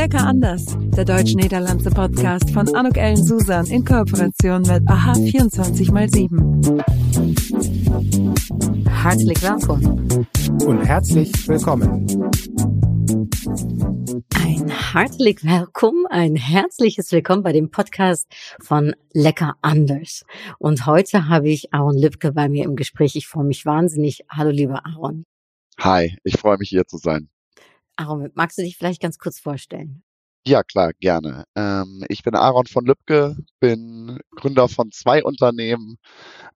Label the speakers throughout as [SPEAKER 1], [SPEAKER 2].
[SPEAKER 1] Lecker anders, der deutsch-niederlandse Podcast von Anuk Ellen Susan in Kooperation mit AHA 24x7.
[SPEAKER 2] Herzlich willkommen.
[SPEAKER 3] Und herzlich willkommen.
[SPEAKER 2] Ein herzlich willkommen, ein herzliches Willkommen bei dem Podcast von Lecker anders. Und heute habe ich Aaron Lübke bei mir im Gespräch. Ich freue mich wahnsinnig. Hallo, lieber Aaron.
[SPEAKER 4] Hi, ich freue mich hier zu sein.
[SPEAKER 2] Aaron, magst du dich vielleicht ganz kurz vorstellen?
[SPEAKER 4] Ja, klar, gerne. Ähm, ich bin Aaron von Lübcke, bin Gründer von zwei Unternehmen,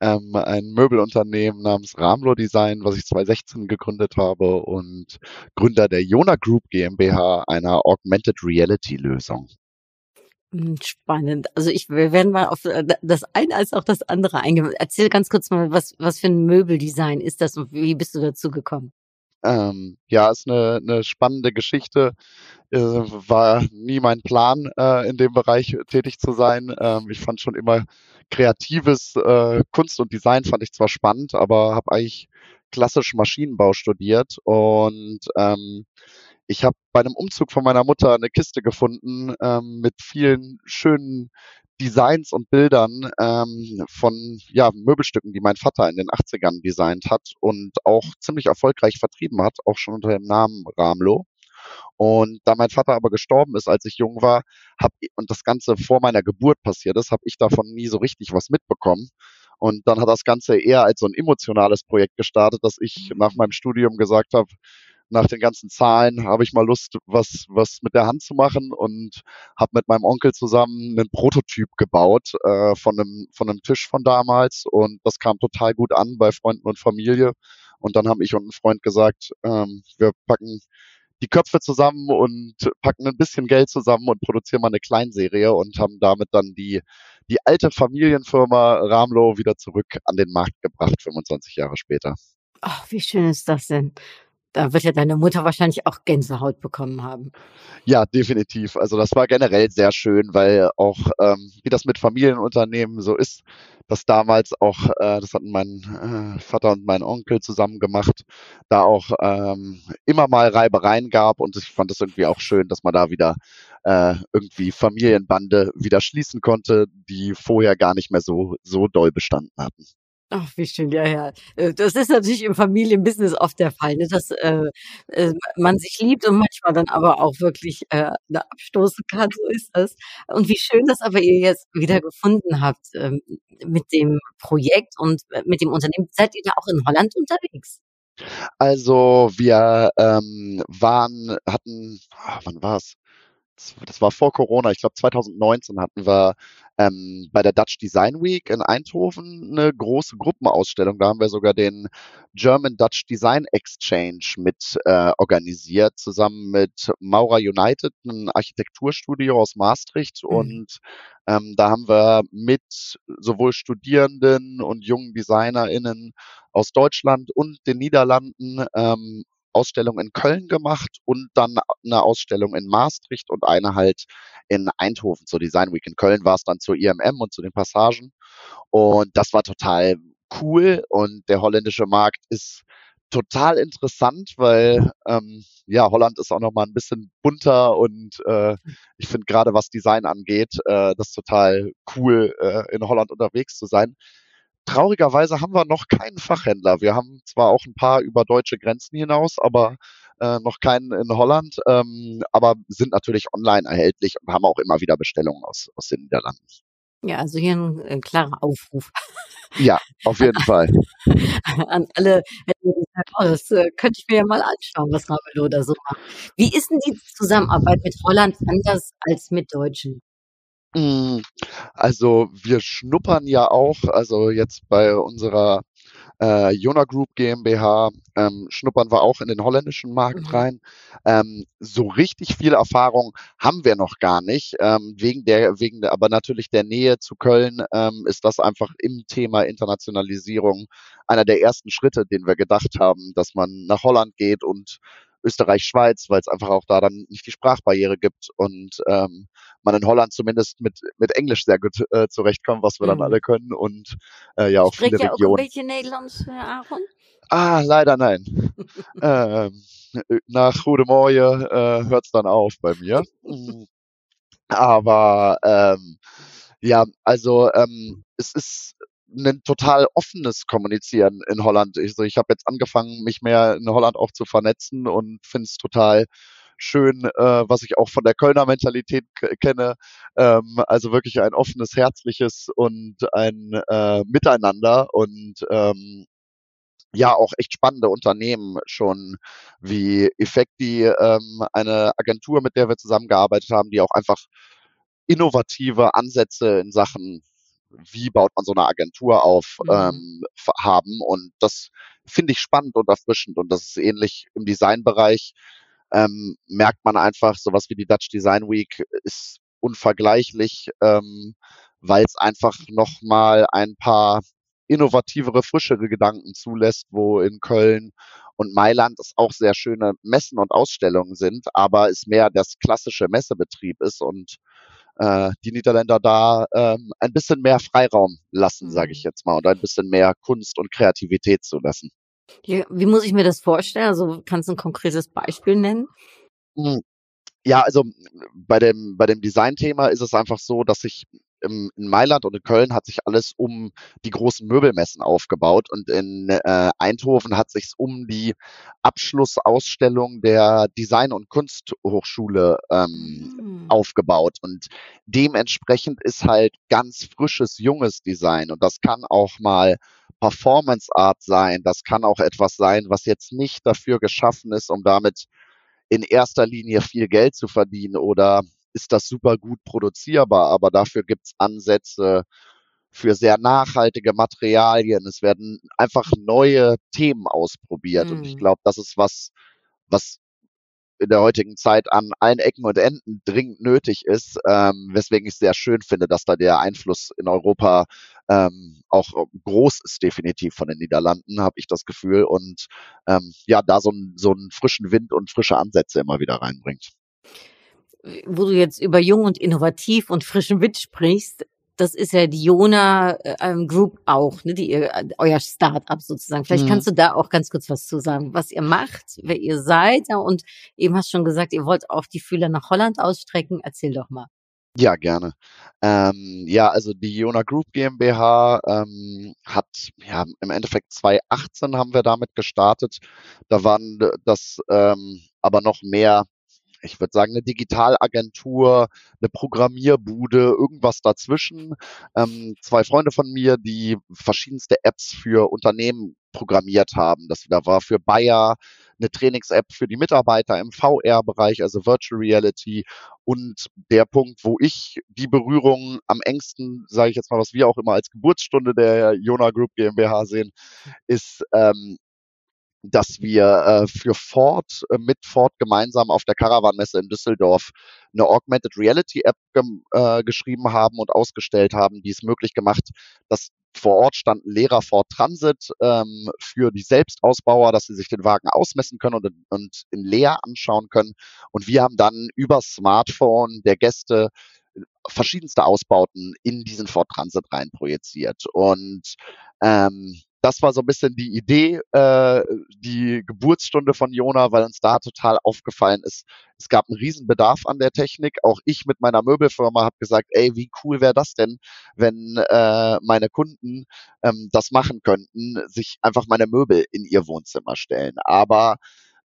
[SPEAKER 4] ähm, ein Möbelunternehmen namens Ramlo Design, was ich 2016 gegründet habe und Gründer der Jona Group GmbH, einer Augmented Reality Lösung.
[SPEAKER 2] Hm, spannend. Also ich, wir werden mal auf äh, das eine als auch das andere eingehen. Erzähl ganz kurz mal, was, was für ein Möbeldesign ist das und wie bist du dazu gekommen?
[SPEAKER 4] Ähm, ja, ist eine, eine spannende Geschichte. Äh, war nie mein Plan, äh, in dem Bereich tätig zu sein. Ähm, ich fand schon immer kreatives äh, Kunst und Design fand ich zwar spannend, aber habe eigentlich klassisch Maschinenbau studiert und ähm, ich habe bei einem Umzug von meiner Mutter eine Kiste gefunden ähm, mit vielen schönen Designs und Bildern ähm, von ja, Möbelstücken, die mein Vater in den 80ern designt hat und auch ziemlich erfolgreich vertrieben hat, auch schon unter dem Namen Ramlo. Und da mein Vater aber gestorben ist, als ich jung war, hab, und das Ganze vor meiner Geburt passiert ist, habe ich davon nie so richtig was mitbekommen. Und dann hat das Ganze eher als so ein emotionales Projekt gestartet, dass ich nach meinem Studium gesagt habe, nach den ganzen Zahlen habe ich mal Lust, was, was mit der Hand zu machen und habe mit meinem Onkel zusammen einen Prototyp gebaut äh, von, einem, von einem Tisch von damals und das kam total gut an bei Freunden und Familie. Und dann haben ich und ein Freund gesagt, ähm, wir packen die Köpfe zusammen und packen ein bisschen Geld zusammen und produzieren mal eine Kleinserie und haben damit dann die, die alte Familienfirma Ramlo wieder zurück an den Markt gebracht, 25 Jahre später.
[SPEAKER 2] Ach, wie schön ist das denn? Da wird ja deine Mutter wahrscheinlich auch Gänsehaut bekommen haben.
[SPEAKER 4] Ja, definitiv. Also das war generell sehr schön, weil auch, ähm, wie das mit Familienunternehmen so ist, dass damals auch, äh, das hatten mein äh, Vater und mein Onkel zusammen gemacht, da auch ähm, immer mal Reibereien gab und ich fand es irgendwie auch schön, dass man da wieder äh, irgendwie Familienbande wieder schließen konnte, die vorher gar nicht mehr so, so doll bestanden hatten.
[SPEAKER 2] Ach, wie schön, ja, ja. Äh, das ist natürlich im Familienbusiness oft der Fall, ne, dass äh, äh, man sich liebt und manchmal dann aber auch wirklich äh, abstoßen kann, so ist das. Und wie schön, dass aber ihr jetzt wieder gefunden habt ähm, mit dem Projekt und äh, mit dem Unternehmen. Seid ihr da auch in Holland unterwegs?
[SPEAKER 4] Also wir ähm, waren, hatten, ah, wann war's? das war vor Corona, ich glaube 2019 hatten wir ähm, bei der Dutch Design Week in Eindhoven eine große Gruppenausstellung. Da haben wir sogar den German Dutch Design Exchange mit äh, organisiert, zusammen mit Maura United, ein Architekturstudio aus Maastricht. Mhm. Und ähm, da haben wir mit sowohl Studierenden und jungen DesignerInnen aus Deutschland und den Niederlanden ähm, Ausstellung in Köln gemacht und dann eine Ausstellung in Maastricht und eine halt in Eindhoven zur Design Week. In Köln war es dann zur IMM und zu den Passagen. Und das war total cool. Und der holländische Markt ist total interessant, weil ähm, ja, Holland ist auch nochmal ein bisschen bunter und äh, ich finde gerade was Design angeht, äh, das total cool, äh, in Holland unterwegs zu sein. Traurigerweise haben wir noch keinen Fachhändler. Wir haben zwar auch ein paar über deutsche Grenzen hinaus, aber äh, noch keinen in Holland, ähm, aber sind natürlich online erhältlich und haben auch immer wieder Bestellungen aus, aus den Niederlanden.
[SPEAKER 2] Ja, also hier ein, ein klarer Aufruf.
[SPEAKER 4] Ja, auf jeden Fall.
[SPEAKER 2] An alle, oh, das äh, könnte ich mir ja mal anschauen, was Ramelow da so macht. Wie ist denn die Zusammenarbeit mit Holland anders als mit Deutschen?
[SPEAKER 4] Hm, also wir schnuppern ja auch, also jetzt bei unserer äh, Jona Group GmbH ähm, schnuppern wir auch in den holländischen Markt mhm. rein. Ähm, so richtig viel Erfahrung haben wir noch gar nicht. Ähm, wegen der, wegen der, aber natürlich der Nähe zu Köln ähm, ist das einfach im Thema Internationalisierung einer der ersten Schritte, den wir gedacht haben, dass man nach Holland geht und Österreich, Schweiz, weil es einfach auch da dann nicht die Sprachbarriere gibt und ähm, man in Holland zumindest mit, mit Englisch sehr gut äh, zurechtkommt, was wir mhm. dann alle können und äh, ja auch Spricht viele Regionen. Auch ein
[SPEAKER 2] bisschen Nederlands, Aaron?
[SPEAKER 4] Ah, leider nein. ähm, nach Gute Morgen äh, hört es dann auf bei mir. Aber ähm, ja, also ähm, es ist ein total offenes Kommunizieren in Holland. Also ich habe jetzt angefangen, mich mehr in Holland auch zu vernetzen und finde es total schön, äh, was ich auch von der Kölner Mentalität kenne. Ähm, also wirklich ein offenes, herzliches und ein äh, Miteinander und ähm, ja auch echt spannende Unternehmen schon wie Effecti, ähm, eine Agentur, mit der wir zusammengearbeitet haben, die auch einfach innovative Ansätze in Sachen, wie baut man so eine Agentur auf, mhm. ähm, haben. Und das finde ich spannend und erfrischend. Und das ist ähnlich im Designbereich. Ähm, merkt man einfach, sowas wie die Dutch Design Week ist unvergleichlich, ähm, weil es einfach nochmal ein paar innovativere, frischere Gedanken zulässt, wo in Köln und Mailand es auch sehr schöne Messen und Ausstellungen sind, aber es mehr das klassische Messebetrieb ist und äh, die Niederländer da ähm, ein bisschen mehr Freiraum lassen, sage ich mhm. jetzt mal, und ein bisschen mehr Kunst und Kreativität zu lassen.
[SPEAKER 2] Ja, wie muss ich mir das vorstellen? Also kannst du ein konkretes Beispiel nennen?
[SPEAKER 4] Hm. Ja, also bei dem, bei dem Design-Thema ist es einfach so, dass sich im, in Mailand und in Köln hat sich alles um die großen Möbelmessen aufgebaut und in äh, Eindhoven hat sich um die Abschlussausstellung der Design- und Kunsthochschule ähm, mhm. aufgebaut. Und dementsprechend ist halt ganz frisches, junges Design und das kann auch mal Performance Art sein, das kann auch etwas sein, was jetzt nicht dafür geschaffen ist, um damit in erster Linie viel Geld zu verdienen oder ist das super gut produzierbar, aber dafür gibt es Ansätze für sehr nachhaltige Materialien. Es werden einfach neue Themen ausprobiert. Mhm. Und ich mhm. glaube, das ist was, was in der heutigen Zeit an allen Ecken und Enden dringend nötig ist, ähm, weswegen ich sehr schön finde, dass da der Einfluss in Europa ähm, auch groß ist, definitiv von den Niederlanden, habe ich das Gefühl. Und ähm, ja, da so, ein, so einen frischen Wind und frische Ansätze immer wieder reinbringt
[SPEAKER 2] wo du jetzt über jung und innovativ und frischen Wind sprichst, das ist ja die Jona ähm, Group auch, ne, die ihr, äh, euer Start-up sozusagen. Vielleicht mhm. kannst du da auch ganz kurz was zu sagen, was ihr macht, wer ihr seid. Ja, und eben hast schon gesagt, ihr wollt auch die Fühler nach Holland ausstrecken. Erzähl doch mal.
[SPEAKER 4] Ja, gerne. Ähm, ja, also die Jona Group GmbH ähm, hat ja im Endeffekt 2018 haben wir damit gestartet. Da waren das ähm, aber noch mehr ich würde sagen, eine Digitalagentur, eine Programmierbude, irgendwas dazwischen. Ähm, zwei Freunde von mir, die verschiedenste Apps für Unternehmen programmiert haben. Das da war für Bayer eine Trainings-App für die Mitarbeiter im VR-Bereich, also Virtual Reality. Und der Punkt, wo ich die Berührung am engsten, sage ich jetzt mal, was wir auch immer als Geburtsstunde der Jona Group GmbH sehen, ist ähm, dass wir äh, für Ford äh, mit Ford gemeinsam auf der Caravan-Messe in Düsseldorf eine Augmented Reality App äh, geschrieben haben und ausgestellt haben, die es möglich gemacht, dass vor Ort stand ein leerer Ford Transit ähm, für die Selbstausbauer, dass sie sich den Wagen ausmessen können und, und in leer anschauen können. Und wir haben dann über Smartphone der Gäste verschiedenste Ausbauten in diesen Ford Transit rein projiziert. Und ähm, das war so ein bisschen die Idee, äh, die Geburtsstunde von Jona, weil uns da total aufgefallen ist, es gab einen riesen Bedarf an der Technik. Auch ich mit meiner Möbelfirma habe gesagt, ey, wie cool wäre das denn, wenn äh, meine Kunden ähm, das machen könnten, sich einfach meine Möbel in ihr Wohnzimmer stellen. Aber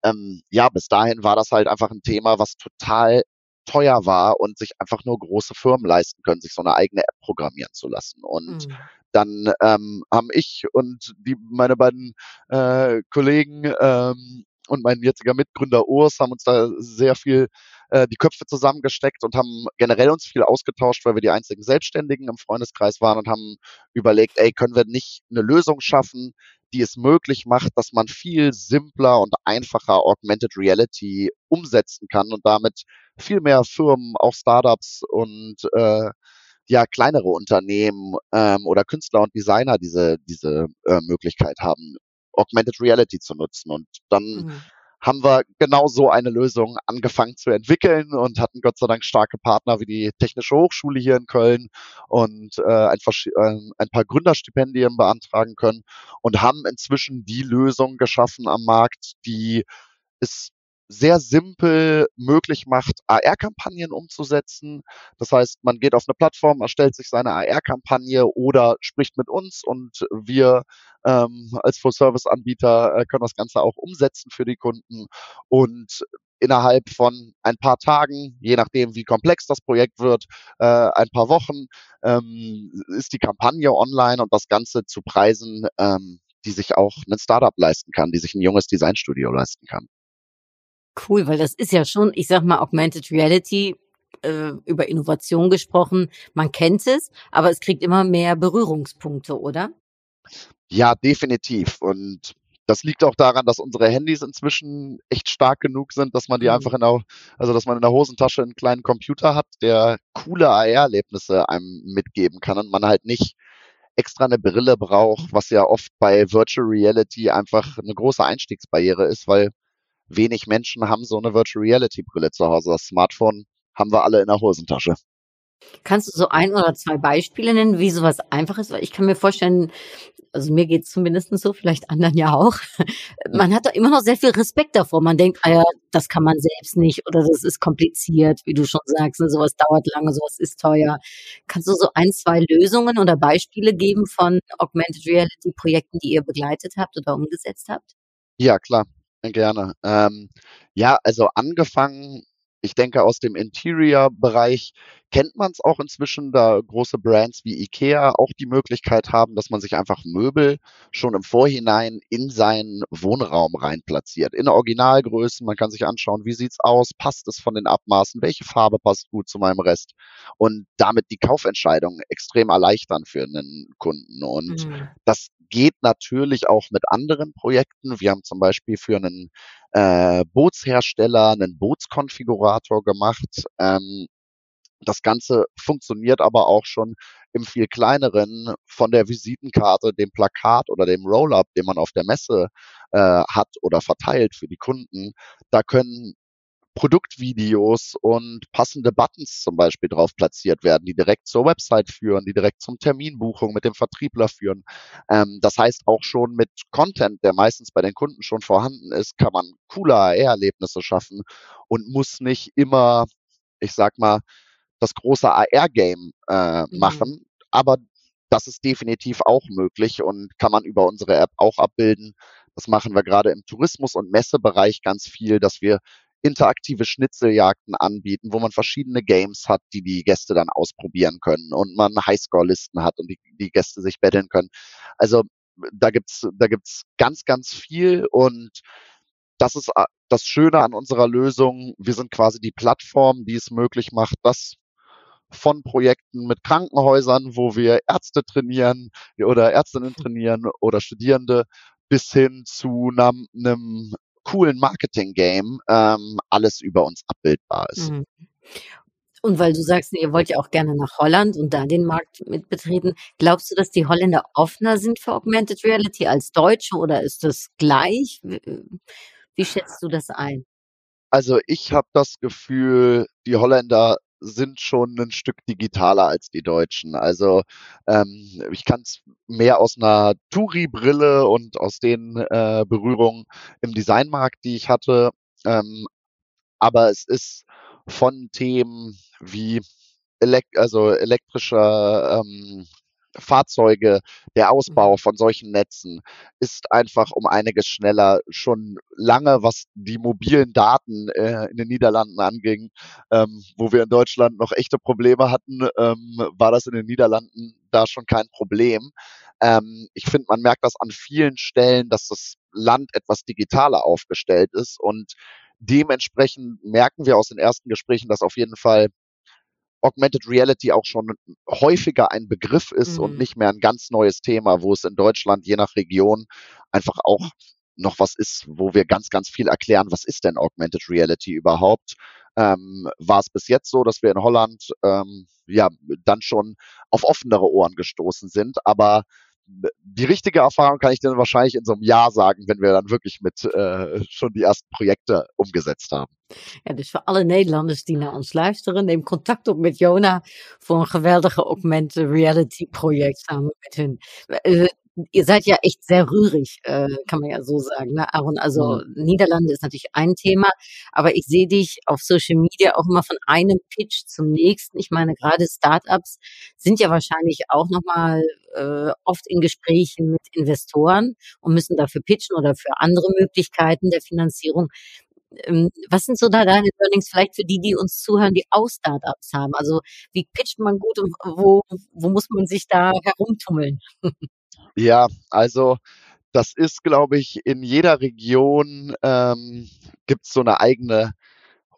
[SPEAKER 4] ähm, ja, bis dahin war das halt einfach ein Thema, was total teuer war und sich einfach nur große Firmen leisten können, sich so eine eigene App programmieren zu lassen. Und mhm dann ähm, haben ich und die, meine beiden äh, Kollegen ähm, und mein jetziger Mitgründer Urs haben uns da sehr viel äh, die Köpfe zusammengesteckt und haben generell uns viel ausgetauscht, weil wir die einzigen Selbstständigen im Freundeskreis waren und haben überlegt, ey, können wir nicht eine Lösung schaffen, die es möglich macht, dass man viel simpler und einfacher Augmented Reality umsetzen kann und damit viel mehr Firmen, auch Startups und äh, ja kleinere Unternehmen ähm, oder Künstler und Designer diese, diese äh, Möglichkeit haben, Augmented Reality zu nutzen. Und dann mhm. Haben wir genau so eine Lösung angefangen zu entwickeln und hatten Gott sei Dank starke Partner wie die Technische Hochschule hier in Köln und äh, ein, äh, ein paar Gründerstipendien beantragen können und haben inzwischen die Lösung geschaffen am Markt, die es sehr simpel möglich macht, AR-Kampagnen umzusetzen. Das heißt, man geht auf eine Plattform, erstellt sich seine AR-Kampagne oder spricht mit uns und wir ähm, als Full-Service-Anbieter äh, können das Ganze auch umsetzen für die Kunden und innerhalb von ein paar Tagen, je nachdem, wie komplex das Projekt wird, äh, ein paar Wochen, ähm, ist die Kampagne online und das Ganze zu Preisen, ähm, die sich auch ein Startup leisten kann, die sich ein junges Designstudio leisten kann.
[SPEAKER 2] Cool, weil das ist ja schon, ich sag mal, Augmented Reality, äh, über Innovation gesprochen. Man kennt es, aber es kriegt immer mehr Berührungspunkte, oder?
[SPEAKER 4] Ja, definitiv. Und das liegt auch daran, dass unsere Handys inzwischen echt stark genug sind, dass man die mhm. einfach in der, also dass man in der Hosentasche einen kleinen Computer hat, der coole AR-Erlebnisse einem mitgeben kann und man halt nicht extra eine Brille braucht, was ja oft bei Virtual Reality einfach eine große Einstiegsbarriere ist, weil wenig Menschen haben so eine Virtual Reality Brille zu Hause. Das Smartphone haben wir alle in der Hosentasche.
[SPEAKER 2] Kannst du so ein oder zwei Beispiele nennen, wie sowas einfach ist? Weil ich kann mir vorstellen, also mir geht es zumindest so, vielleicht anderen ja auch. Man hat da immer noch sehr viel Respekt davor. Man denkt, ah ja, das kann man selbst nicht oder das ist kompliziert, wie du schon sagst, ne, sowas dauert lange, sowas ist teuer. Kannst du so ein, zwei Lösungen oder Beispiele geben von Augmented Reality Projekten, die ihr begleitet habt oder umgesetzt habt?
[SPEAKER 4] Ja, klar. Gerne. Ähm, ja, also angefangen, ich denke, aus dem Interior-Bereich kennt man es auch inzwischen, da große Brands wie IKEA auch die Möglichkeit haben, dass man sich einfach Möbel schon im Vorhinein in seinen Wohnraum rein platziert. In Originalgrößen, man kann sich anschauen, wie sieht's aus, passt es von den Abmaßen, welche Farbe passt gut zu meinem Rest und damit die Kaufentscheidung extrem erleichtern für einen Kunden. Und mhm. das geht natürlich auch mit anderen Projekten. Wir haben zum Beispiel für einen äh, Bootshersteller einen Bootskonfigurator gemacht. Ähm, das Ganze funktioniert aber auch schon im viel kleineren von der Visitenkarte, dem Plakat oder dem Roll-up, den man auf der Messe äh, hat oder verteilt für die Kunden. Da können Produktvideos und passende Buttons zum Beispiel drauf platziert werden, die direkt zur Website führen, die direkt zum Terminbuchung mit dem Vertriebler führen. Ähm, das heißt auch schon mit Content, der meistens bei den Kunden schon vorhanden ist, kann man coole AR-Erlebnisse schaffen und muss nicht immer, ich sag mal, das große AR-Game äh, mhm. machen. Aber das ist definitiv auch möglich und kann man über unsere App auch abbilden. Das machen wir gerade im Tourismus- und Messebereich ganz viel, dass wir interaktive Schnitzeljagden anbieten, wo man verschiedene Games hat, die die Gäste dann ausprobieren können und man Highscore-Listen hat und die, die Gäste sich betteln können. Also da gibt's da gibt's ganz, ganz viel und das ist äh, das Schöne an unserer Lösung. Wir sind quasi die Plattform, die es möglich macht, dass von Projekten mit Krankenhäusern, wo wir Ärzte trainieren oder Ärztinnen trainieren oder Studierende, bis hin zu einem, einem coolen Marketing-Game ähm, alles über uns abbildbar ist. Mhm.
[SPEAKER 2] Und weil du sagst, ihr wollt ja auch gerne nach Holland und da den Markt mit betreten, glaubst du, dass die Holländer offener sind für Augmented Reality als Deutsche oder ist das gleich? Wie schätzt du das ein?
[SPEAKER 4] Also ich habe das Gefühl, die Holländer sind schon ein Stück digitaler als die Deutschen. Also ähm, ich kann es mehr aus einer Touri-Brille und aus den äh, Berührungen im Designmarkt, die ich hatte. Ähm, aber es ist von Themen wie elekt also elektrischer ähm, Fahrzeuge, der Ausbau mhm. von solchen Netzen ist einfach um einiges schneller. Schon lange, was die mobilen Daten äh, in den Niederlanden anging, ähm, wo wir in Deutschland noch echte Probleme hatten, ähm, war das in den Niederlanden da schon kein Problem. Ähm, ich finde, man merkt das an vielen Stellen, dass das Land etwas digitaler aufgestellt ist und dementsprechend merken wir aus den ersten Gesprächen, dass auf jeden Fall Augmented Reality auch schon häufiger ein Begriff ist mhm. und nicht mehr ein ganz neues Thema, wo es in Deutschland je nach Region einfach auch noch was ist, wo wir ganz, ganz viel erklären, was ist denn Augmented Reality überhaupt? Ähm, war es bis jetzt so, dass wir in Holland ähm, ja dann schon auf offenere Ohren gestoßen sind, aber die richtige Erfahrung kann ich dann wahrscheinlich in so einem Jahr sagen, wenn wir dan wirklich mit äh, schon die ersten Projekte umgesetzt haben.
[SPEAKER 2] Ja, dus voor alle Nederlanders die naar ons luisteren, neem contact op met Jona voor een geweldige augmented reality project samen met hun. Ihr seid ja echt sehr rührig, äh, kann man ja so sagen, ne, Aaron? Also mhm. Niederlande ist natürlich ein Thema, aber ich sehe dich auf Social Media auch immer von einem Pitch zum nächsten. Ich meine, gerade Startups sind ja wahrscheinlich auch nochmal äh, oft in Gesprächen mit Investoren und müssen dafür pitchen oder für andere Möglichkeiten der Finanzierung. Ähm, was sind so da deine Learnings vielleicht für die, die uns zuhören, die auch Startups haben? Also wie pitcht man gut und wo, wo muss man sich da herumtummeln?
[SPEAKER 4] Ja, also das ist, glaube ich, in jeder Region ähm, gibt es so eine eigene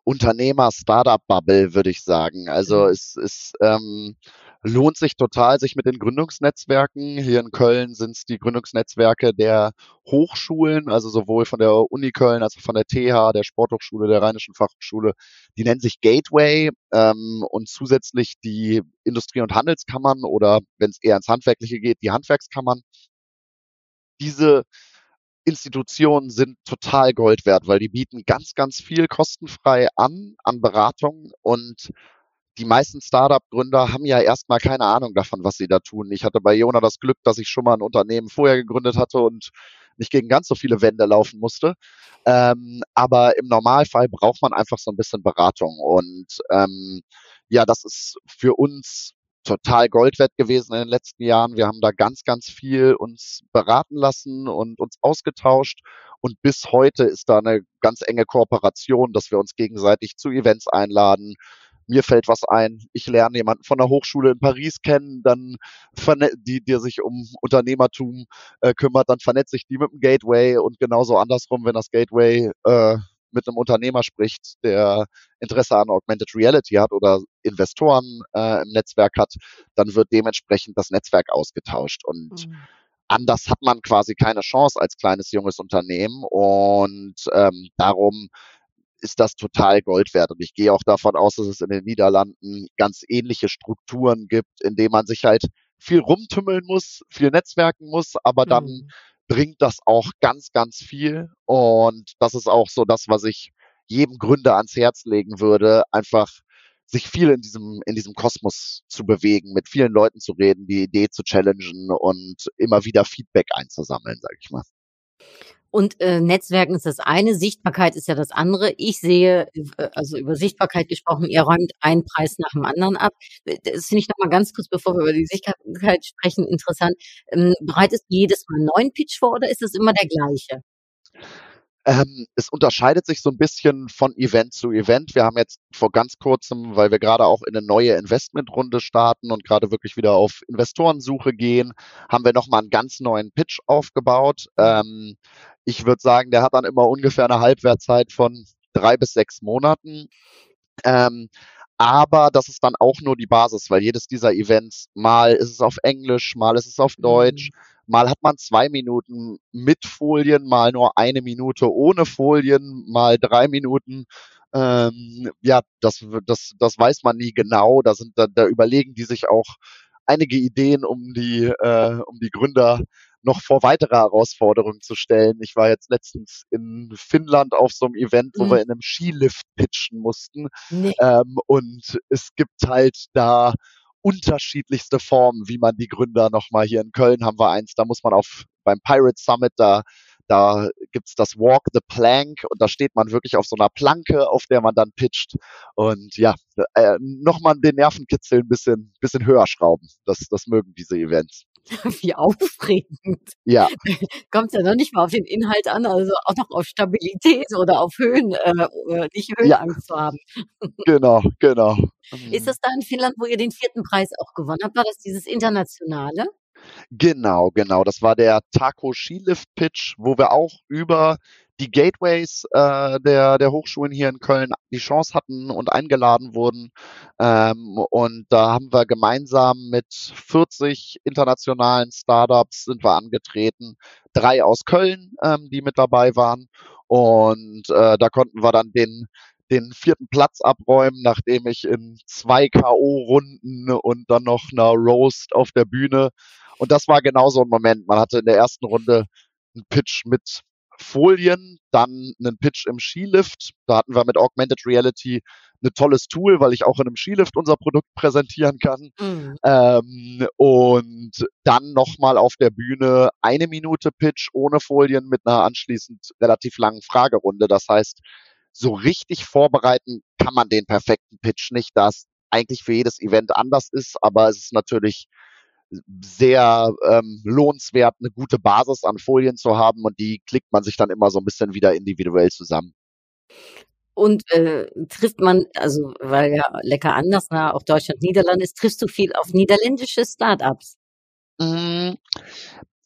[SPEAKER 4] Unternehmer-Startup-Bubble, würde ich sagen. Also mhm. es, es ähm, lohnt sich total, sich mit den Gründungsnetzwerken, hier in Köln sind es die Gründungsnetzwerke der Hochschulen, also sowohl von der Uni Köln als auch von der TH, der Sporthochschule, der Rheinischen Fachhochschule, die nennen sich Gateway ähm, und zusätzlich die Industrie- und Handelskammern oder wenn es eher ins Handwerkliche geht, die Handwerkskammern. Diese Institutionen sind total Gold wert, weil die bieten ganz, ganz viel kostenfrei an, an Beratung und die meisten Startup-Gründer haben ja erstmal keine Ahnung davon, was sie da tun. Ich hatte bei Jona das Glück, dass ich schon mal ein Unternehmen vorher gegründet hatte und nicht gegen ganz so viele Wände laufen musste. Ähm, aber im Normalfall braucht man einfach so ein bisschen Beratung. Und ähm, ja, das ist für uns total Gold wert gewesen in den letzten Jahren. Wir haben da ganz, ganz viel uns beraten lassen und uns ausgetauscht. Und bis heute ist da eine ganz enge Kooperation, dass wir uns gegenseitig zu Events einladen, mir fällt was ein, ich lerne jemanden von der Hochschule in Paris kennen, dann die, der sich um Unternehmertum äh, kümmert, dann vernetze ich die mit dem Gateway und genauso andersrum, wenn das Gateway äh, mit einem Unternehmer spricht, der Interesse an Augmented Reality hat oder Investoren äh, im Netzwerk hat, dann wird dementsprechend das Netzwerk ausgetauscht. Und mhm. anders hat man quasi keine Chance als kleines junges Unternehmen. Und ähm, darum ist das total Gold wert. Und ich gehe auch davon aus, dass es in den Niederlanden ganz ähnliche Strukturen gibt, in denen man sich halt viel rumtümmeln muss, viel netzwerken muss, aber dann mhm. bringt das auch ganz, ganz viel. Und das ist auch so das, was ich jedem Gründer ans Herz legen würde, einfach sich viel in diesem, in diesem Kosmos zu bewegen, mit vielen Leuten zu reden, die Idee zu challengen und immer wieder Feedback einzusammeln, sage ich mal.
[SPEAKER 2] Und äh, Netzwerken ist das eine, Sichtbarkeit ist ja das andere. Ich sehe, äh, also über Sichtbarkeit gesprochen, ihr räumt einen Preis nach dem anderen ab. Äh, das finde ich nochmal ganz kurz, bevor wir über die Sichtbarkeit sprechen, interessant. Ähm, bereitest du jedes Mal einen neuen Pitch vor oder ist es immer der gleiche?
[SPEAKER 4] Ähm, es unterscheidet sich so ein bisschen von Event zu Event. Wir haben jetzt vor ganz kurzem, weil wir gerade auch in eine neue Investmentrunde starten und gerade wirklich wieder auf Investorensuche gehen, haben wir nochmal einen ganz neuen Pitch aufgebaut. Ähm, ich würde sagen, der hat dann immer ungefähr eine Halbwertzeit von drei bis sechs Monaten. Ähm, aber das ist dann auch nur die Basis, weil jedes dieser Events, mal ist es auf Englisch, mal ist es auf Deutsch, mhm. Mal hat man zwei Minuten mit Folien, mal nur eine Minute ohne Folien, mal drei Minuten. Ähm, ja, das, das, das weiß man nie genau. Da sind, da, da überlegen die sich auch einige Ideen, um die, äh, um die Gründer noch vor weitere Herausforderungen zu stellen. Ich war jetzt letztens in Finnland auf so einem Event, wo mhm. wir in einem Skilift pitchen mussten. Nee. Ähm, und es gibt halt da unterschiedlichste Formen, wie man die Gründer nochmal hier in Köln haben wir eins, da muss man auf beim Pirate Summit, da da gibt's das Walk the Plank und da steht man wirklich auf so einer Planke, auf der man dann pitcht. Und ja, äh, nochmal den Nervenkitzel ein bisschen, bisschen höher schrauben. Das, das mögen diese Events.
[SPEAKER 2] Wie aufregend.
[SPEAKER 4] Ja.
[SPEAKER 2] Kommt ja noch nicht mal auf den Inhalt an, also auch noch auf Stabilität oder auf Höhen, äh, nicht Höhenangst ja. zu haben.
[SPEAKER 4] Genau, genau.
[SPEAKER 2] Ist das da in Finnland, wo ihr den vierten Preis auch gewonnen habt? War das dieses internationale?
[SPEAKER 4] Genau, genau. Das war der Taco Skilift Pitch, wo wir auch über die Gateways äh, der, der Hochschulen hier in Köln die Chance hatten und eingeladen wurden. Ähm, und da haben wir gemeinsam mit 40 internationalen Startups sind wir angetreten. Drei aus Köln, ähm, die mit dabei waren. Und äh, da konnten wir dann den den vierten Platz abräumen, nachdem ich in zwei K.O.-Runden und dann noch einer Roast auf der Bühne Und das war genau so ein Moment. Man hatte in der ersten Runde einen Pitch mit Folien, dann einen Pitch im Skilift. Da hatten wir mit Augmented Reality ein tolles Tool, weil ich auch in einem Skilift unser Produkt präsentieren kann. Mhm. Ähm, und dann nochmal auf der Bühne eine Minute Pitch ohne Folien mit einer anschließend relativ langen Fragerunde. Das heißt, so richtig vorbereiten kann man den perfekten Pitch nicht, da es eigentlich für jedes Event anders ist, aber es ist natürlich sehr ähm, lohnenswert, eine gute Basis an Folien zu haben und die klickt man sich dann immer so ein bisschen wieder individuell zusammen.
[SPEAKER 2] Und äh, trifft man, also weil ja lecker anders, na, auch Deutschland, Niederlande ist, triffst du viel auf niederländische Startups?
[SPEAKER 4] Mm,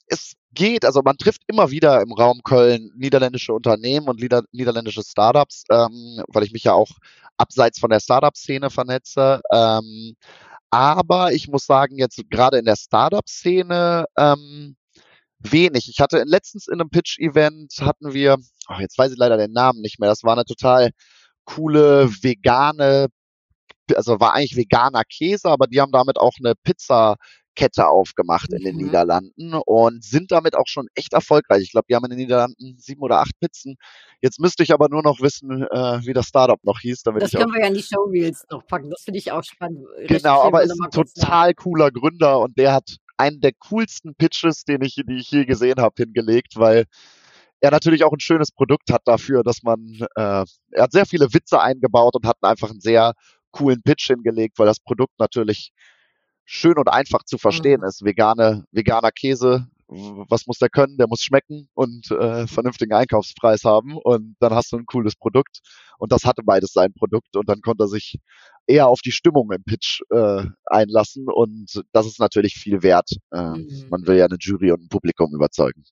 [SPEAKER 4] es geht, also man trifft immer wieder im Raum Köln niederländische Unternehmen und Lieder, niederländische Startups, ähm, weil ich mich ja auch abseits von der Startup-Szene vernetze. Ähm, aber ich muss sagen, jetzt gerade in der Startup-Szene ähm, wenig. Ich hatte letztens in einem Pitch-Event hatten wir, oh, jetzt weiß ich leider den Namen nicht mehr, das war eine total coole vegane, also war eigentlich veganer Käse, aber die haben damit auch eine Pizza Kette aufgemacht in den mhm. Niederlanden und sind damit auch schon echt erfolgreich. Ich glaube, die haben in den Niederlanden sieben oder acht Pizzen. Jetzt müsste ich aber nur noch wissen, äh, wie das Startup noch hieß. Damit
[SPEAKER 2] das können wir ja in die Showreels noch packen. Das finde ich auch spannend.
[SPEAKER 4] Genau, aber ist ein total nach. cooler Gründer und der hat einen der coolsten Pitches, den ich, die ich je gesehen habe, hingelegt, weil er natürlich auch ein schönes Produkt hat dafür, dass man, äh, er hat sehr viele Witze eingebaut und hat einfach einen sehr coolen Pitch hingelegt, weil das Produkt natürlich schön und einfach zu verstehen mhm. ist. Vegane, veganer Käse, was muss der können? Der muss schmecken und äh, vernünftigen Einkaufspreis haben und dann hast du ein cooles Produkt und das hatte beides sein Produkt und dann konnte er sich eher auf die Stimmung im Pitch äh, einlassen und das ist natürlich viel wert. Äh, mhm. Man will ja eine Jury und ein Publikum überzeugen.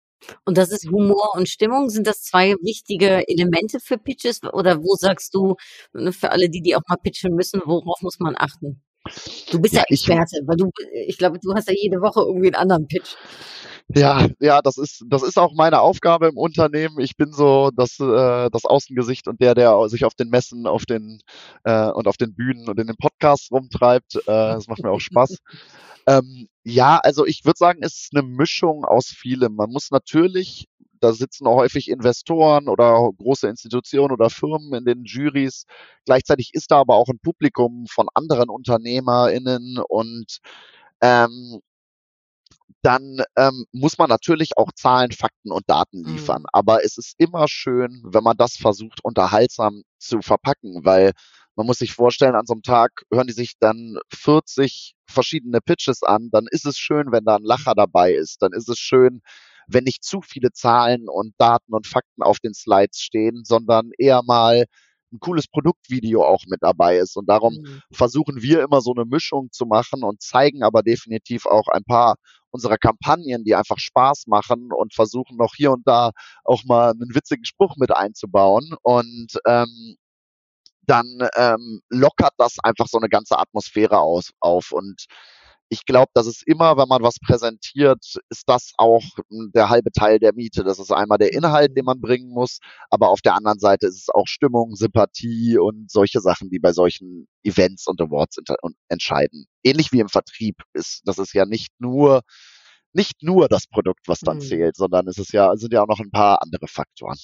[SPEAKER 2] Und das ist Humor und Stimmung. Sind das zwei wichtige Elemente für Pitches oder wo sagst du, ne, für alle die, die auch mal pitchen müssen, worauf muss man achten? Du bist ja, ja Experte, ich, weil du, ich glaube, du hast ja jede Woche irgendwie einen anderen Pitch.
[SPEAKER 4] Ja, ja, das ist, das ist auch meine Aufgabe im Unternehmen. Ich bin so das, äh, das Außengesicht und der, der sich auf den Messen, auf den äh, und auf den Bühnen und in den Podcasts rumtreibt. Äh, das macht mir auch Spaß. ähm, ja, also ich würde sagen, es ist eine Mischung aus vielem. Man muss natürlich da sitzen auch häufig Investoren oder große Institutionen oder Firmen in den Juries. Gleichzeitig ist da aber auch ein Publikum von anderen UnternehmerInnen und ähm, dann ähm, muss man natürlich auch Zahlen, Fakten und Daten liefern. Mhm. Aber es ist immer schön, wenn man das versucht, unterhaltsam zu verpacken, weil man muss sich vorstellen, an so einem Tag hören die sich dann 40 verschiedene Pitches an. Dann ist es schön, wenn da ein Lacher dabei ist. Dann ist es schön, wenn nicht zu viele Zahlen und Daten und Fakten auf den Slides stehen, sondern eher mal ein cooles Produktvideo auch mit dabei ist. Und darum mhm. versuchen wir immer so eine Mischung zu machen und zeigen aber definitiv auch ein paar unserer Kampagnen, die einfach Spaß machen und versuchen noch hier und da auch mal einen witzigen Spruch mit einzubauen. Und ähm, dann ähm, lockert das einfach so eine ganze Atmosphäre aus, auf. Und ich glaube, das ist immer, wenn man was präsentiert, ist das auch hm, der halbe Teil der Miete. Das ist einmal der Inhalt, den man bringen muss, aber auf der anderen Seite ist es auch Stimmung, Sympathie und solche Sachen, die bei solchen Events und Awards entscheiden. Ähnlich wie im Vertrieb ist, das ist ja nicht nur nicht nur das Produkt, was dann mhm. zählt, sondern es ist ja, sind ja auch noch ein paar andere Faktoren.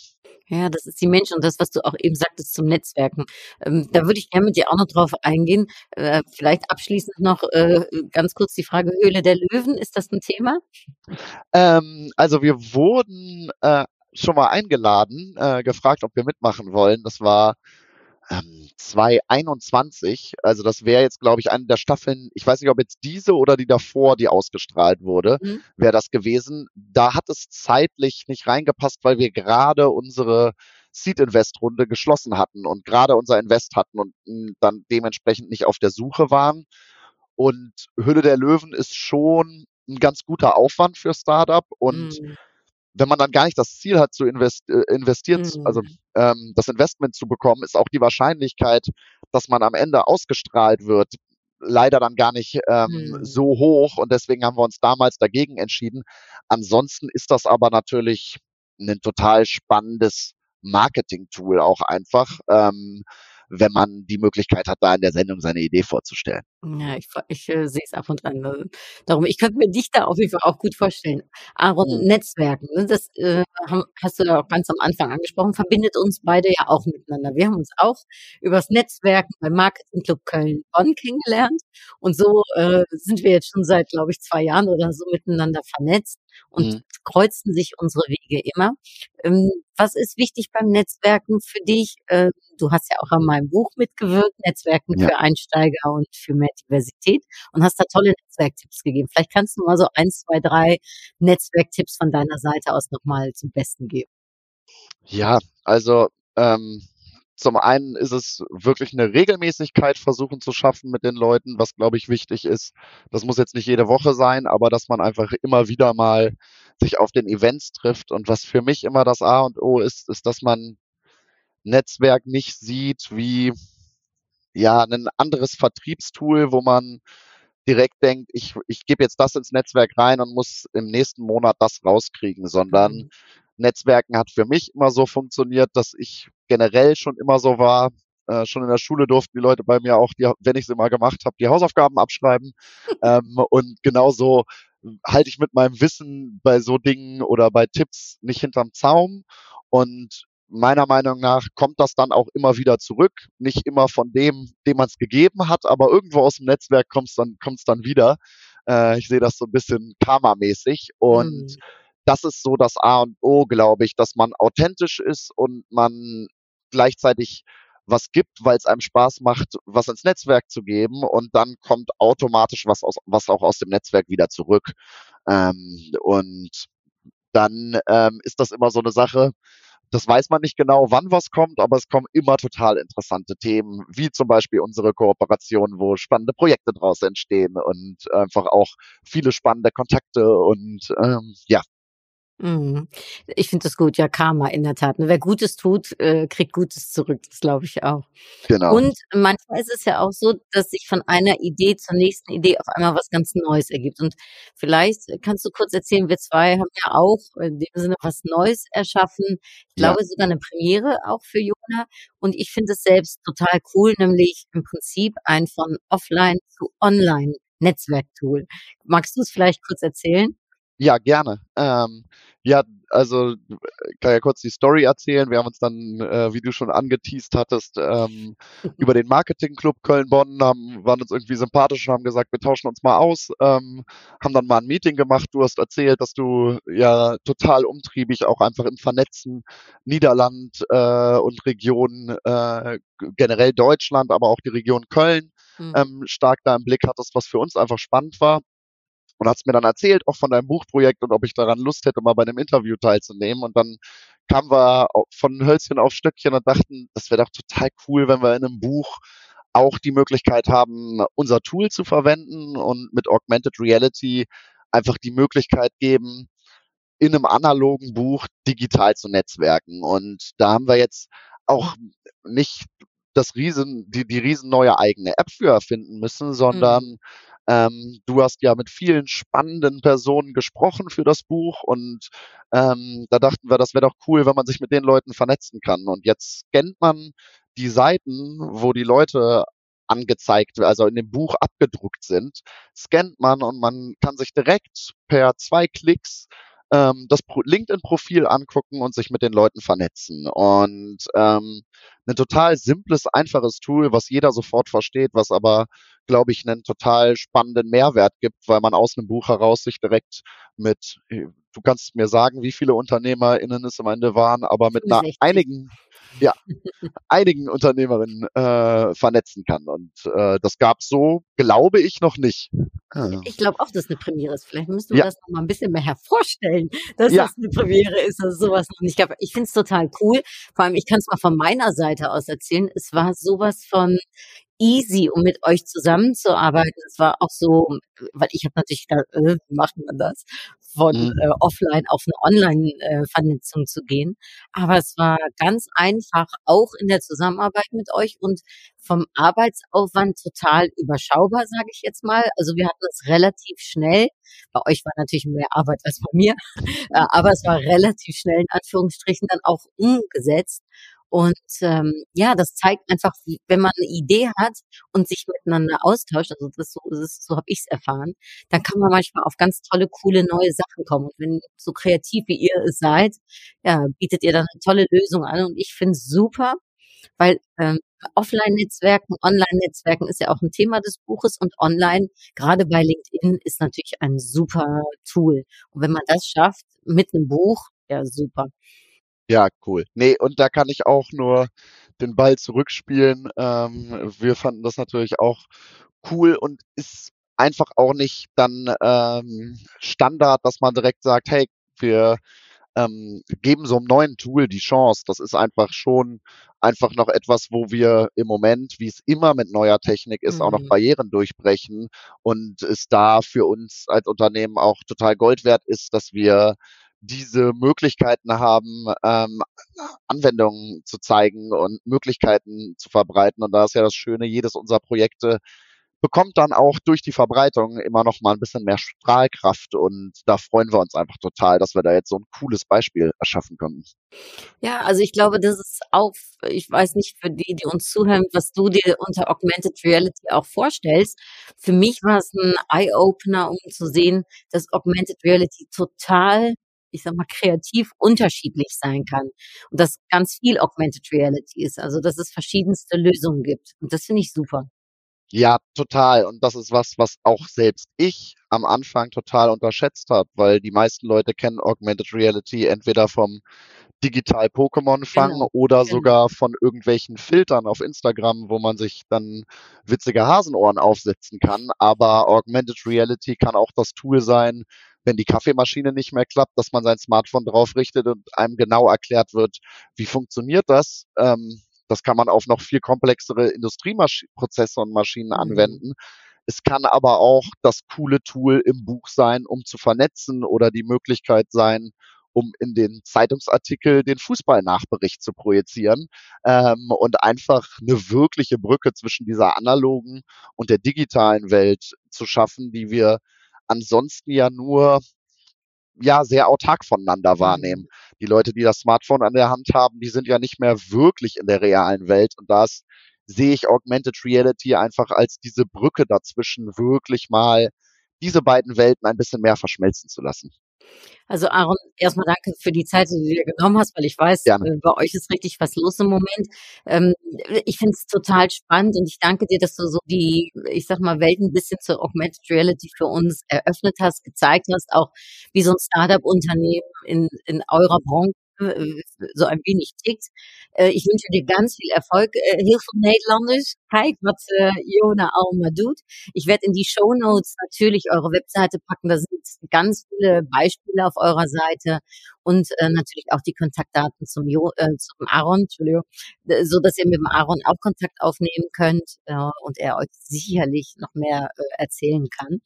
[SPEAKER 2] Ja, das ist die Menschen und das, was du auch eben sagtest zum Netzwerken. Ähm, da würde ich gerne mit dir auch noch drauf eingehen. Äh, vielleicht abschließend noch äh, ganz kurz die Frage Höhle der Löwen. Ist das ein Thema?
[SPEAKER 4] Ähm, also wir wurden äh, schon mal eingeladen, äh, gefragt, ob wir mitmachen wollen. Das war ähm, 2021. Also das wäre jetzt, glaube ich, eine der Staffeln, ich weiß nicht, ob jetzt diese oder die davor, die ausgestrahlt wurde, mhm. wäre das gewesen. Da hat es zeitlich nicht reingepasst, weil wir gerade unsere Seed Invest Runde geschlossen hatten und gerade unser Invest hatten und hm, dann dementsprechend nicht auf der Suche waren. Und Hülle der Löwen ist schon ein ganz guter Aufwand für Startup und mhm wenn man dann gar nicht das Ziel hat, zu invest, äh, investieren, also, mhm. also ähm, das Investment zu bekommen, ist auch die Wahrscheinlichkeit, dass man am Ende ausgestrahlt wird, leider dann gar nicht ähm, mhm. so hoch. Und deswegen haben wir uns damals dagegen entschieden. Ansonsten ist das aber natürlich ein total spannendes Marketing-Tool auch einfach, ähm, wenn man die Möglichkeit hat, da in der Sendung seine Idee vorzustellen.
[SPEAKER 2] Ja, ich, ich äh, sehe es ab und an. Ne? Darum, ich könnte mir dich da auf jeden Fall auch gut vorstellen. Aaron, mhm. Netzwerken, ne, das äh, hast du ja auch ganz am Anfang angesprochen, verbindet uns beide ja auch miteinander. Wir haben uns auch übers Netzwerken beim Marketing Club Köln-Bonn kennengelernt und so äh, sind wir jetzt schon seit, glaube ich, zwei Jahren oder so miteinander vernetzt und mhm. kreuzen sich unsere Wege immer. Ähm, was ist wichtig beim Netzwerken für dich? Äh, du hast ja auch an meinem Buch mitgewirkt, Netzwerken ja. für Einsteiger und für mehr Diversität und hast da tolle Netzwerktipps gegeben. Vielleicht kannst du mal so eins, zwei, drei Netzwerktipps von deiner Seite aus nochmal zum Besten geben.
[SPEAKER 4] Ja, also ähm, zum einen ist es wirklich eine Regelmäßigkeit versuchen zu schaffen mit den Leuten, was glaube ich wichtig ist. Das muss jetzt nicht jede Woche sein, aber dass man einfach immer wieder mal sich auf den Events trifft. Und was für mich immer das A und O ist, ist, dass man Netzwerk nicht sieht wie ja ein anderes Vertriebstool, wo man direkt denkt, ich, ich gebe jetzt das ins Netzwerk rein und muss im nächsten Monat das rauskriegen, sondern mhm. Netzwerken hat für mich immer so funktioniert, dass ich generell schon immer so war. Äh, schon in der Schule durften die Leute bei mir auch, die, wenn ich sie mal gemacht habe, die Hausaufgaben abschreiben. ähm, und genauso halte ich mit meinem Wissen bei so Dingen oder bei Tipps nicht hinterm Zaum. Und meiner Meinung nach kommt das dann auch immer wieder zurück. Nicht immer von dem, dem man es gegeben hat, aber irgendwo aus dem Netzwerk kommt es dann, kommt's dann wieder. Äh, ich sehe das so ein bisschen karmamäßig. Und mhm das ist so das A und O, glaube ich, dass man authentisch ist und man gleichzeitig was gibt, weil es einem Spaß macht, was ins Netzwerk zu geben und dann kommt automatisch was aus, was auch aus dem Netzwerk wieder zurück. Ähm, und dann ähm, ist das immer so eine Sache, das weiß man nicht genau, wann was kommt, aber es kommen immer total interessante Themen, wie zum Beispiel unsere Kooperation, wo spannende Projekte draus entstehen und einfach auch viele spannende Kontakte und ähm, ja.
[SPEAKER 2] Ich finde das gut, ja, Karma in der Tat. Ne? Wer Gutes tut, äh, kriegt Gutes zurück. Das glaube ich auch. Genau. Und manchmal ist es ja auch so, dass sich von einer Idee zur nächsten Idee auf einmal was ganz Neues ergibt. Und vielleicht kannst du kurz erzählen, wir zwei haben ja auch in dem Sinne was Neues erschaffen. Ich glaube ja. sogar eine Premiere auch für Jona. Und ich finde es selbst total cool, nämlich im Prinzip ein von Offline zu Online Netzwerktool. Magst du es vielleicht kurz erzählen?
[SPEAKER 4] Ja, gerne. Ähm, ja, also kann ja kurz die Story erzählen. Wir haben uns dann, äh, wie du schon angeteased hattest, ähm, über den Marketing-Club Köln-Bonn, haben, waren uns irgendwie sympathisch und haben gesagt, wir tauschen uns mal aus, ähm, haben dann mal ein Meeting gemacht. Du hast erzählt, dass du ja total umtriebig auch einfach im Vernetzen Niederland äh, und Region, äh, generell Deutschland, aber auch die Region Köln mhm. ähm, stark da im Blick hattest, was für uns einfach spannend war und es mir dann erzählt, auch von deinem Buchprojekt und ob ich daran Lust hätte, mal bei einem Interview teilzunehmen. Und dann kamen wir von Hölzchen auf Stöckchen und dachten, das wäre doch total cool, wenn wir in einem Buch auch die Möglichkeit haben, unser Tool zu verwenden und mit Augmented Reality einfach die Möglichkeit geben, in einem analogen Buch digital zu netzwerken. Und da haben wir jetzt auch nicht das riesen, die, die riesen neue eigene App für erfinden müssen, sondern mhm. Ähm, du hast ja mit vielen spannenden Personen gesprochen für das Buch und ähm, da dachten wir, das wäre doch cool, wenn man sich mit den Leuten vernetzen kann. Und jetzt scannt man die Seiten, wo die Leute angezeigt, also in dem Buch abgedruckt sind, scannt man und man kann sich direkt per zwei Klicks ähm, das LinkedIn-Profil angucken und sich mit den Leuten vernetzen. Und ähm, ein total simples, einfaches Tool, was jeder sofort versteht, was aber, glaube ich, einen total spannenden Mehrwert gibt, weil man aus einem Buch heraus sich direkt mit, du kannst mir sagen, wie viele UnternehmerInnen es am Ende waren, aber mit einer einigen ja, einigen Unternehmerinnen äh, vernetzen kann. Und äh, das gab so, glaube ich, noch nicht.
[SPEAKER 2] Ich glaube auch, dass es eine Premiere ist. Vielleicht müssten wir ja. das noch mal ein bisschen mehr hervorstellen, dass ja. das eine Premiere ist, dass sowas noch nicht gab. Ich finde es total cool. Vor allem, ich kann es mal von meiner Seite aus erzählen. Es war sowas von easy, um mit euch zusammenzuarbeiten. Es war auch so, weil ich habe natürlich gedacht, äh, wie macht man das? Von mhm. äh, offline auf eine Online-Vernetzung äh, zu gehen. Aber es war ganz einfach, auch in der Zusammenarbeit mit euch und vom Arbeitsaufwand total überschaubar, sage ich jetzt mal. Also wir hatten es relativ schnell. Bei euch war natürlich mehr Arbeit als bei mir, äh, aber es war relativ schnell in Anführungsstrichen dann auch umgesetzt. Und ähm, ja, das zeigt einfach, wenn man eine Idee hat und sich miteinander austauscht, also das so, so habe ich es erfahren, dann kann man manchmal auf ganz tolle, coole neue Sachen kommen. Und wenn so kreativ wie ihr es seid, ja, bietet ihr dann eine tolle Lösung an. Und ich finde es super, weil ähm, Offline-Netzwerken, Online-Netzwerken ist ja auch ein Thema des Buches und online, gerade bei LinkedIn, ist natürlich ein super Tool. Und wenn man das schafft mit einem Buch, ja, super.
[SPEAKER 4] Ja, cool. Nee, und da kann ich auch nur den Ball zurückspielen. Ähm, wir fanden das natürlich auch cool und ist einfach auch nicht dann ähm, Standard, dass man direkt sagt, hey, wir ähm, geben so einem neuen Tool die Chance. Das ist einfach schon einfach noch etwas, wo wir im Moment, wie es immer mit neuer Technik ist, mhm. auch noch mhm. Barrieren durchbrechen und es da für uns als Unternehmen auch total Gold wert ist, dass wir diese Möglichkeiten haben, ähm, Anwendungen zu zeigen und Möglichkeiten zu verbreiten. Und da ist ja das Schöne, jedes unserer Projekte bekommt dann auch durch die Verbreitung immer noch mal ein bisschen mehr Strahlkraft und da freuen wir uns einfach total, dass wir da jetzt so ein cooles Beispiel erschaffen können.
[SPEAKER 2] Ja, also ich glaube, das ist auch, ich weiß nicht für die, die uns zuhören, was du dir unter Augmented Reality auch vorstellst. Für mich war es ein Eye-Opener, um zu sehen, dass Augmented Reality total ich sag mal, kreativ unterschiedlich sein kann. Und dass ganz viel Augmented Reality ist. Also, dass es verschiedenste Lösungen gibt. Und das finde ich super.
[SPEAKER 4] Ja, total. Und das ist was, was auch selbst ich am Anfang total unterschätzt habe, weil die meisten Leute kennen Augmented Reality entweder vom digital Pokémon fangen genau, oder genau. sogar von irgendwelchen Filtern auf Instagram, wo man sich dann witzige Hasenohren aufsetzen kann. Aber Augmented Reality kann auch das Tool sein, wenn die Kaffeemaschine nicht mehr klappt, dass man sein Smartphone drauf richtet und einem genau erklärt wird, wie funktioniert das. Ähm, das kann man auf noch viel komplexere Industrieprozesse und Maschinen mhm. anwenden. Es kann aber auch das coole Tool im Buch sein, um zu vernetzen oder die Möglichkeit sein, um in den Zeitungsartikel den Fußballnachbericht zu projizieren ähm, und einfach eine wirkliche Brücke zwischen dieser analogen und der digitalen Welt zu schaffen, die wir ansonsten ja nur ja sehr autark voneinander mhm. wahrnehmen. Die Leute, die das Smartphone an der Hand haben, die sind ja nicht mehr wirklich in der realen Welt und das sehe ich Augmented Reality einfach als diese Brücke dazwischen wirklich mal diese beiden Welten ein bisschen mehr verschmelzen zu lassen.
[SPEAKER 2] Also Aaron, erstmal danke für die Zeit, die du dir genommen hast, weil ich weiß, Gerne. Äh, bei euch ist richtig was los im Moment. Ähm, ich finde es total spannend und ich danke dir, dass du so die, ich sag mal, Welt ein bisschen zur Augmented Reality für uns eröffnet hast, gezeigt hast, auch wie so ein Startup-Unternehmen in, in eurer Branche äh, so ein wenig tickt. Äh, ich wünsche dir ganz viel Erfolg. Äh, heel veel Nederlanders. Kijk wat Iona allemaal doet. Ich werde in die Show Notes natürlich eure Webseite packen. Da sind ganz viele Beispiele auf eurer Seite und natürlich auch die Kontaktdaten zum, jo, äh, zum Aaron, so dass ihr mit dem Aaron auch Kontakt aufnehmen könnt und er euch sicherlich noch mehr äh, erzählen kann.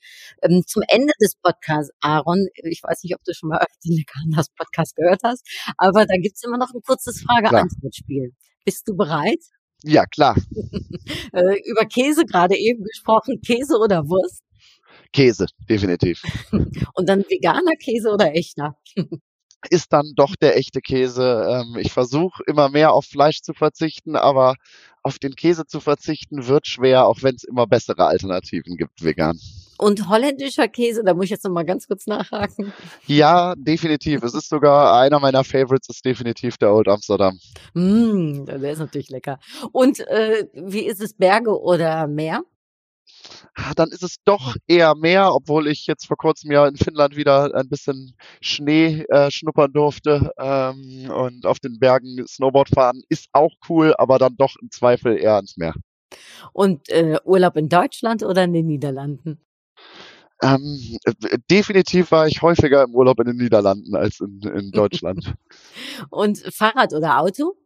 [SPEAKER 2] Ähm, zum Ende des Podcasts, Aaron, ich weiß nicht, ob du schon mal den Lekanas Podcast gehört hast, aber da gibt's immer noch ein kurzes Frage-Antwort-Spiel. Bist du bereit?
[SPEAKER 4] Ja, klar.
[SPEAKER 2] Äh, über Käse gerade eben gesprochen. Käse oder Wurst?
[SPEAKER 4] Käse, definitiv.
[SPEAKER 2] Und dann veganer Käse oder echter?
[SPEAKER 4] ist dann doch der echte Käse. Ähm, ich versuche immer mehr auf Fleisch zu verzichten, aber auf den Käse zu verzichten wird schwer, auch wenn es immer bessere Alternativen gibt, vegan.
[SPEAKER 2] Und holländischer Käse, da muss ich jetzt noch mal ganz kurz nachhaken.
[SPEAKER 4] Ja, definitiv. es ist sogar einer meiner Favorites, ist definitiv der Old Amsterdam.
[SPEAKER 2] Mm, der ist natürlich lecker. Und äh, wie ist es, Berge oder Meer?
[SPEAKER 4] Ah, dann ist es doch eher mehr, obwohl ich jetzt vor kurzem ja in Finnland wieder ein bisschen Schnee äh, schnuppern durfte ähm, und auf den Bergen Snowboard fahren. Ist auch cool, aber dann doch im Zweifel eher ans Meer.
[SPEAKER 2] Und äh, Urlaub in Deutschland oder in den Niederlanden?
[SPEAKER 4] Ähm, definitiv war ich häufiger im Urlaub in den Niederlanden als in, in Deutschland.
[SPEAKER 2] und Fahrrad oder Auto?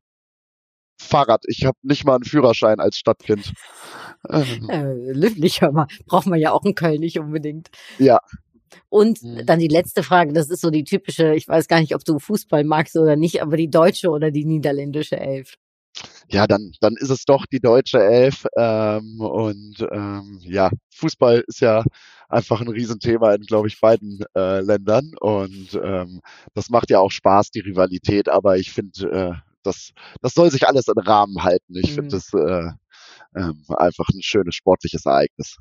[SPEAKER 4] Fahrrad. Ich habe nicht mal einen Führerschein als Stadtkind.
[SPEAKER 2] Äh, löblich, hör mal. Braucht man ja auch in Köln nicht unbedingt.
[SPEAKER 4] Ja.
[SPEAKER 2] Und mhm. dann die letzte Frage, das ist so die typische, ich weiß gar nicht, ob du Fußball magst oder nicht, aber die deutsche oder die niederländische Elf?
[SPEAKER 4] Ja, dann, dann ist es doch die deutsche Elf. Ähm, und ähm, ja, Fußball ist ja einfach ein Riesenthema in, glaube ich, beiden äh, Ländern. Und ähm, das macht ja auch Spaß, die Rivalität. Aber ich finde, äh, das, das soll sich alles in Rahmen halten. Ich
[SPEAKER 2] Mhm.
[SPEAKER 4] finde das äh, ähm, einfach ein schönes sportliches Ereignis.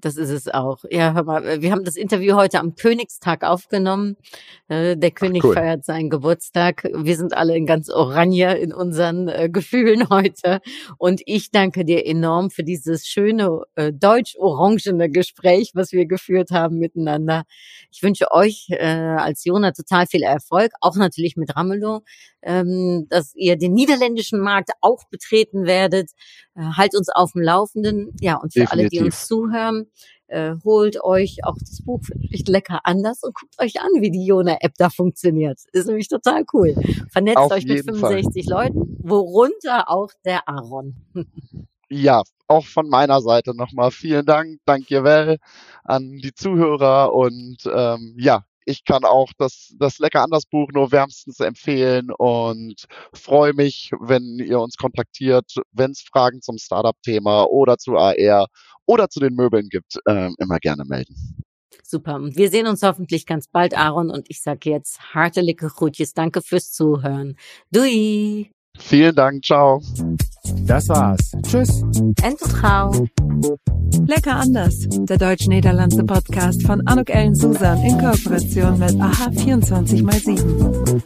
[SPEAKER 2] Das ist es auch. Ja, hör mal, wir haben das Interview heute am Königstag aufgenommen. Äh, Der König
[SPEAKER 4] cool.
[SPEAKER 2] feiert seinen Geburtstag. Wir sind alle in ganz Oranje in unseren äh, Gefühlen heute. Und ich danke dir enorm für dieses schöne äh, deutsch-orangene Gespräch, was wir geführt haben miteinander. Ich wünsche euch äh, als Jona total viel Erfolg, auch natürlich mit Ramelow, ähm, dass ihr den niederländischen Markt auch betreten werdet. Äh, halt uns auf dem Laufenden. Ja, und für alle, die
[SPEAKER 4] Definitiv.
[SPEAKER 2] uns zuhören, äh, holt euch auch das Buch echt lecker anders und guckt euch an, wie die Jona-App da funktioniert. Ist nämlich total cool. Vernetzt
[SPEAKER 4] Auf
[SPEAKER 2] euch mit
[SPEAKER 4] jeden Fall.
[SPEAKER 2] 65 Leuten, worunter auch der Aaron.
[SPEAKER 4] Ja, auch von meiner Seite nochmal vielen Dank, danke Well an die Zuhörer und ähm, ja, ich kann auch das, das Lecker anders Buch nur wärmstens empfehlen und freue mich, wenn ihr uns kontaktiert, wenn es Fragen zum Startup-Thema oder zu AR oder zu den Möbeln gibt, ähm, immer gerne melden.
[SPEAKER 2] Super. Und wir sehen uns hoffentlich ganz bald, Aaron. Und ich sage jetzt hartelijke Groetjes. Danke fürs Zuhören. Doei.
[SPEAKER 4] Vielen Dank, ciao.
[SPEAKER 3] Das war's. Tschüss.
[SPEAKER 2] En tot gauw.
[SPEAKER 1] Lecker anders. Der deutsch-niederlandse Podcast von Anuk Ellen Susan in Kooperation mit AHA 24x7.